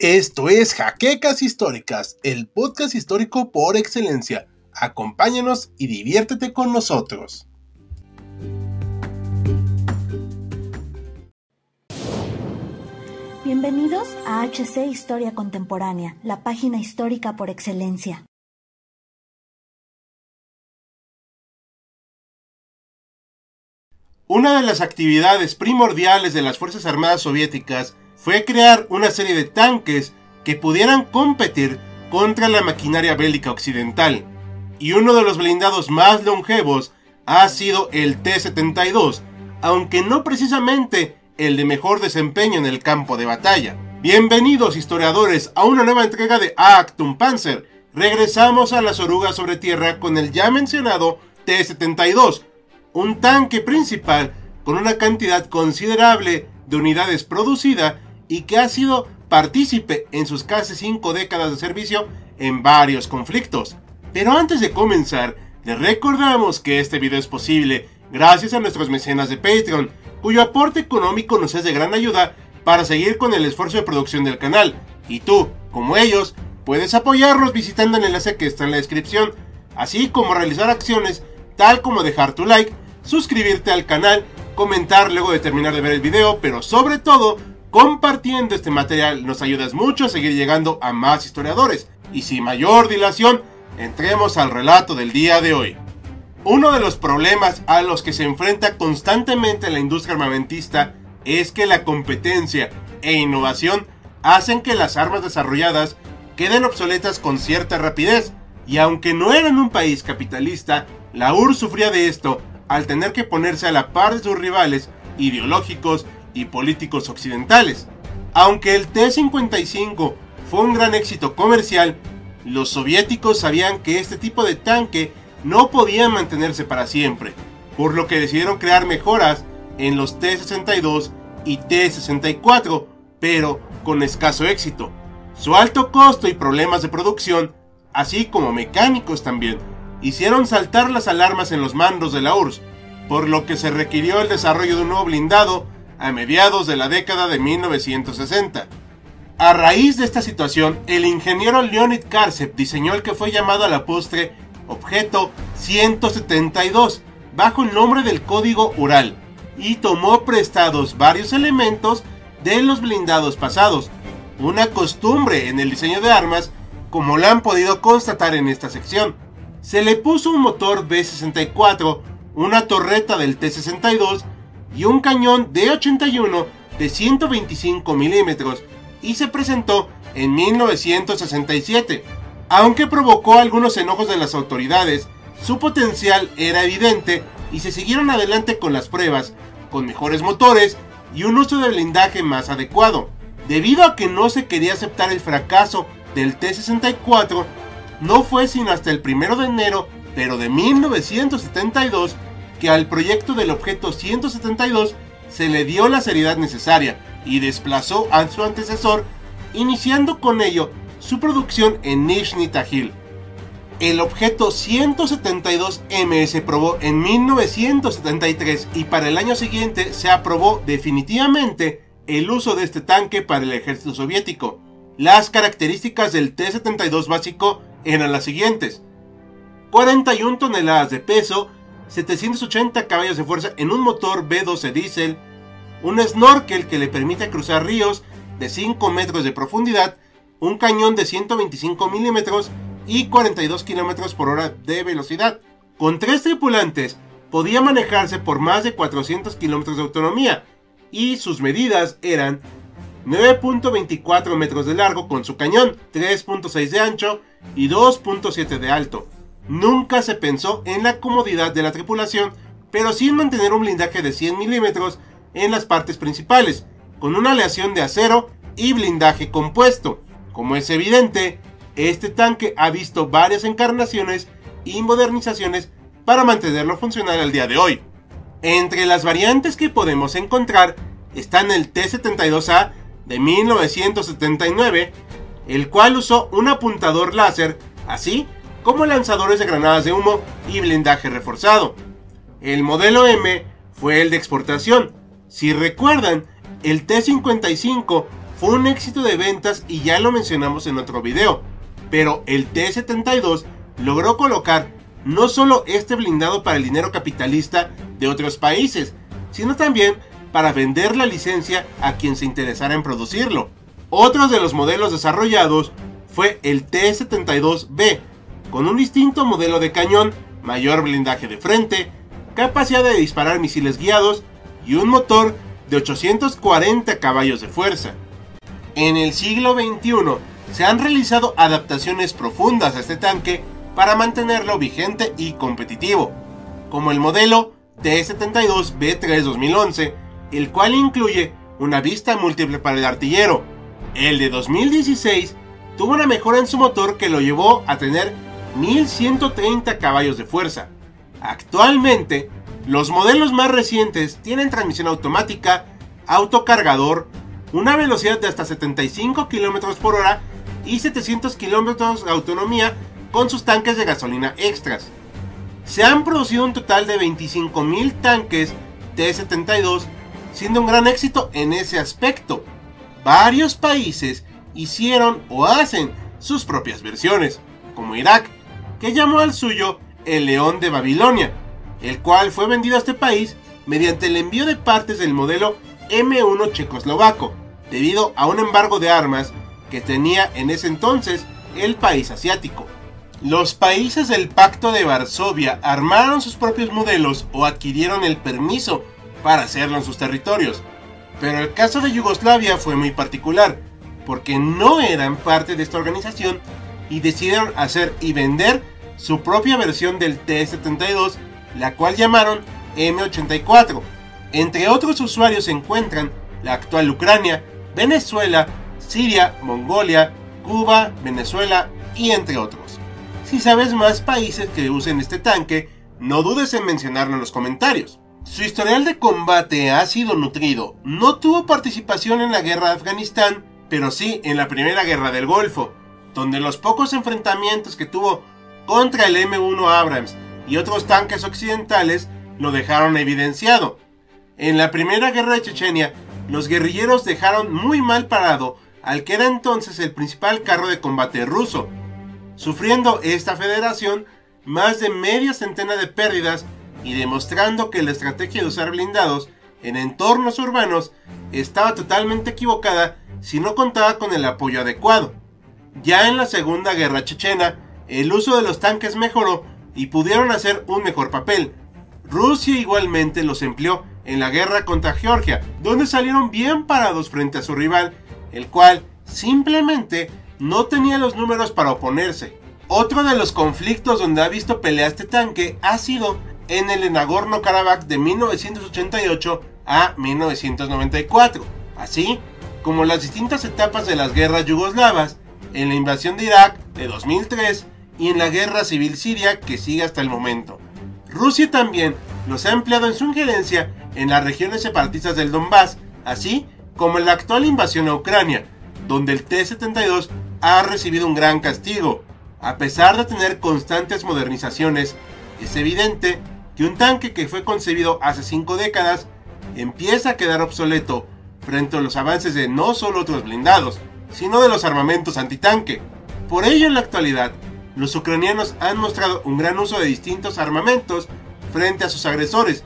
Esto es Jaquecas Históricas, el podcast histórico por excelencia. Acompáñanos y diviértete con nosotros. Bienvenidos a HC Historia Contemporánea, la página histórica por excelencia. Una de las actividades primordiales de las Fuerzas Armadas Soviéticas fue crear una serie de tanques que pudieran competir contra la maquinaria bélica occidental. Y uno de los blindados más longevos ha sido el T-72, aunque no precisamente el de mejor desempeño en el campo de batalla. Bienvenidos historiadores a una nueva entrega de Actum Panzer. Regresamos a las orugas sobre tierra con el ya mencionado T-72, un tanque principal con una cantidad considerable de unidades producida y que ha sido partícipe en sus casi 5 décadas de servicio en varios conflictos. Pero antes de comenzar, les recordamos que este video es posible gracias a nuestros mecenas de Patreon, cuyo aporte económico nos es de gran ayuda para seguir con el esfuerzo de producción del canal. Y tú, como ellos, puedes apoyarlos visitando el enlace que está en la descripción, así como realizar acciones tal como dejar tu like, suscribirte al canal, comentar luego de terminar de ver el video, pero sobre todo Compartiendo este material nos ayudas mucho a seguir llegando a más historiadores. Y sin mayor dilación, entremos al relato del día de hoy. Uno de los problemas a los que se enfrenta constantemente la industria armamentista es que la competencia e innovación hacen que las armas desarrolladas queden obsoletas con cierta rapidez. Y aunque no era en un país capitalista, la URSS sufría de esto al tener que ponerse a la par de sus rivales ideológicos y políticos occidentales. Aunque el T-55 fue un gran éxito comercial, los soviéticos sabían que este tipo de tanque no podía mantenerse para siempre, por lo que decidieron crear mejoras en los T-62 y T-64, pero con escaso éxito. Su alto costo y problemas de producción, así como mecánicos también, hicieron saltar las alarmas en los mandos de la URSS, por lo que se requirió el desarrollo de un nuevo blindado a mediados de la década de 1960. A raíz de esta situación, el ingeniero Leonid Karsev diseñó el que fue llamado a la postre Objeto 172, bajo el nombre del código Ural, y tomó prestados varios elementos de los blindados pasados, una costumbre en el diseño de armas, como lo han podido constatar en esta sección. Se le puso un motor B64, una torreta del T62 y un cañón de 81 de 125 milímetros y se presentó en 1967. Aunque provocó algunos enojos de las autoridades, su potencial era evidente y se siguieron adelante con las pruebas, con mejores motores y un uso de blindaje más adecuado. Debido a que no se quería aceptar el fracaso del T-64, no fue sino hasta el 1 de enero, pero de 1972, que al proyecto del objeto 172 se le dio la seriedad necesaria y desplazó a su antecesor, iniciando con ello su producción en Nizhny Tagil. El objeto 172M se probó en 1973 y para el año siguiente se aprobó definitivamente el uso de este tanque para el ejército soviético. Las características del T-72 básico eran las siguientes. 41 toneladas de peso, 780 caballos de fuerza en un motor B12 diésel, un snorkel que le permite cruzar ríos de 5 metros de profundidad, un cañón de 125 milímetros y 42 kilómetros por hora de velocidad. Con tres tripulantes podía manejarse por más de 400 kilómetros de autonomía y sus medidas eran 9.24 metros de largo con su cañón, 3.6 de ancho y 2.7 de alto. Nunca se pensó en la comodidad de la tripulación, pero sí en mantener un blindaje de 100 milímetros en las partes principales, con una aleación de acero y blindaje compuesto. Como es evidente, este tanque ha visto varias encarnaciones y modernizaciones para mantenerlo funcional al día de hoy. Entre las variantes que podemos encontrar están el T-72A de 1979, el cual usó un apuntador láser, así como lanzadores de granadas de humo y blindaje reforzado. El modelo M fue el de exportación. Si recuerdan, el T-55 fue un éxito de ventas y ya lo mencionamos en otro video, pero el T-72 logró colocar no solo este blindado para el dinero capitalista de otros países, sino también para vender la licencia a quien se interesara en producirlo. Otro de los modelos desarrollados fue el T-72B, con un distinto modelo de cañón, mayor blindaje de frente, capacidad de disparar misiles guiados y un motor de 840 caballos de fuerza. En el siglo XXI se han realizado adaptaciones profundas a este tanque para mantenerlo vigente y competitivo, como el modelo T-72B3 2011, el cual incluye una vista múltiple para el artillero. El de 2016 tuvo una mejora en su motor que lo llevó a tener 1130 caballos de fuerza. Actualmente, los modelos más recientes tienen transmisión automática, autocargador, una velocidad de hasta 75 km por hora y 700 km de autonomía con sus tanques de gasolina extras. Se han producido un total de 25.000 tanques T-72, siendo un gran éxito en ese aspecto. Varios países hicieron o hacen sus propias versiones, como Irak, que llamó al suyo el León de Babilonia, el cual fue vendido a este país mediante el envío de partes del modelo M1 checoslovaco, debido a un embargo de armas que tenía en ese entonces el país asiático. Los países del Pacto de Varsovia armaron sus propios modelos o adquirieron el permiso para hacerlo en sus territorios. Pero el caso de Yugoslavia fue muy particular, porque no eran parte de esta organización y decidieron hacer y vender su propia versión del T-72, la cual llamaron M84. Entre otros usuarios se encuentran la actual Ucrania, Venezuela, Siria, Mongolia, Cuba, Venezuela y entre otros. Si sabes más países que usen este tanque, no dudes en mencionarlo en los comentarios. Su historial de combate ha sido nutrido. No tuvo participación en la guerra de Afganistán, pero sí en la primera guerra del Golfo, donde los pocos enfrentamientos que tuvo contra el M1 Abrams y otros tanques occidentales lo dejaron evidenciado. En la primera guerra de Chechenia, los guerrilleros dejaron muy mal parado al que era entonces el principal carro de combate ruso, sufriendo esta federación más de media centena de pérdidas y demostrando que la estrategia de usar blindados en entornos urbanos estaba totalmente equivocada si no contaba con el apoyo adecuado. Ya en la Segunda Guerra Chechena, el uso de los tanques mejoró y pudieron hacer un mejor papel. Rusia igualmente los empleó en la guerra contra Georgia, donde salieron bien parados frente a su rival, el cual simplemente no tenía los números para oponerse. Otro de los conflictos donde ha visto pelea este tanque ha sido en el Nagorno-Karabakh de 1988 a 1994, así como las distintas etapas de las guerras yugoslavas, en la invasión de Irak de 2003 y en la guerra civil siria que sigue hasta el momento. Rusia también los ha empleado en su injerencia en las regiones separatistas del Donbass, así como en la actual invasión a Ucrania, donde el T-72 ha recibido un gran castigo. A pesar de tener constantes modernizaciones, es evidente que un tanque que fue concebido hace 5 décadas empieza a quedar obsoleto frente a los avances de no solo otros blindados, sino de los armamentos antitanque. Por ello en la actualidad, los ucranianos han mostrado un gran uso de distintos armamentos frente a sus agresores,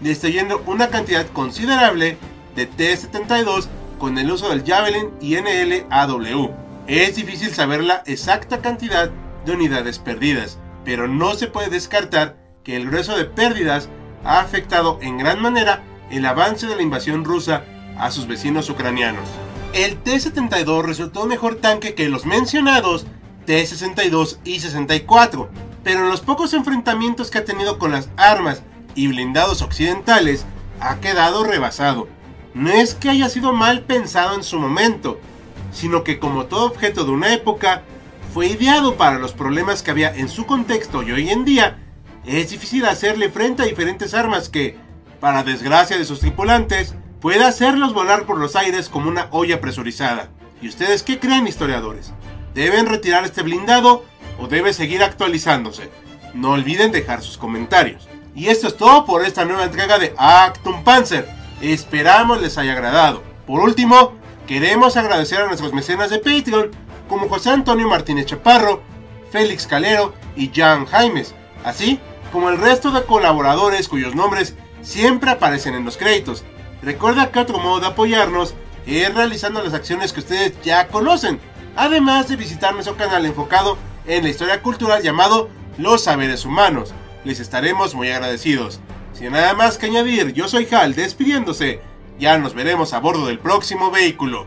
destruyendo una cantidad considerable de T-72 con el uso del Javelin y NLAW. Es difícil saber la exacta cantidad de unidades perdidas, pero no se puede descartar que el grueso de pérdidas ha afectado en gran manera el avance de la invasión rusa a sus vecinos ucranianos. El T-72 resultó mejor tanque que los mencionados T-62 y 64, pero en los pocos enfrentamientos que ha tenido con las armas y blindados occidentales ha quedado rebasado. No es que haya sido mal pensado en su momento, sino que como todo objeto de una época, fue ideado para los problemas que había en su contexto y hoy en día es difícil hacerle frente a diferentes armas que, para desgracia de sus tripulantes, puede hacerlos volar por los aires como una olla presurizada. ¿Y ustedes qué creen historiadores? ¿Deben retirar este blindado o debe seguir actualizándose? No olviden dejar sus comentarios. Y esto es todo por esta nueva entrega de Actum Panzer. Esperamos les haya agradado. Por último, Queremos agradecer a nuestros mecenas de Patreon, como José Antonio Martínez Chaparro, Félix Calero y Jan Jaimes, así como el resto de colaboradores cuyos nombres siempre aparecen en los créditos. Recuerda que otro modo de apoyarnos es realizando las acciones que ustedes ya conocen, además de visitar nuestro canal enfocado en la historia cultural llamado Los Saberes Humanos. Les estaremos muy agradecidos. Sin nada más que añadir, yo soy Hal despidiéndose. Ya nos veremos a bordo del próximo vehículo.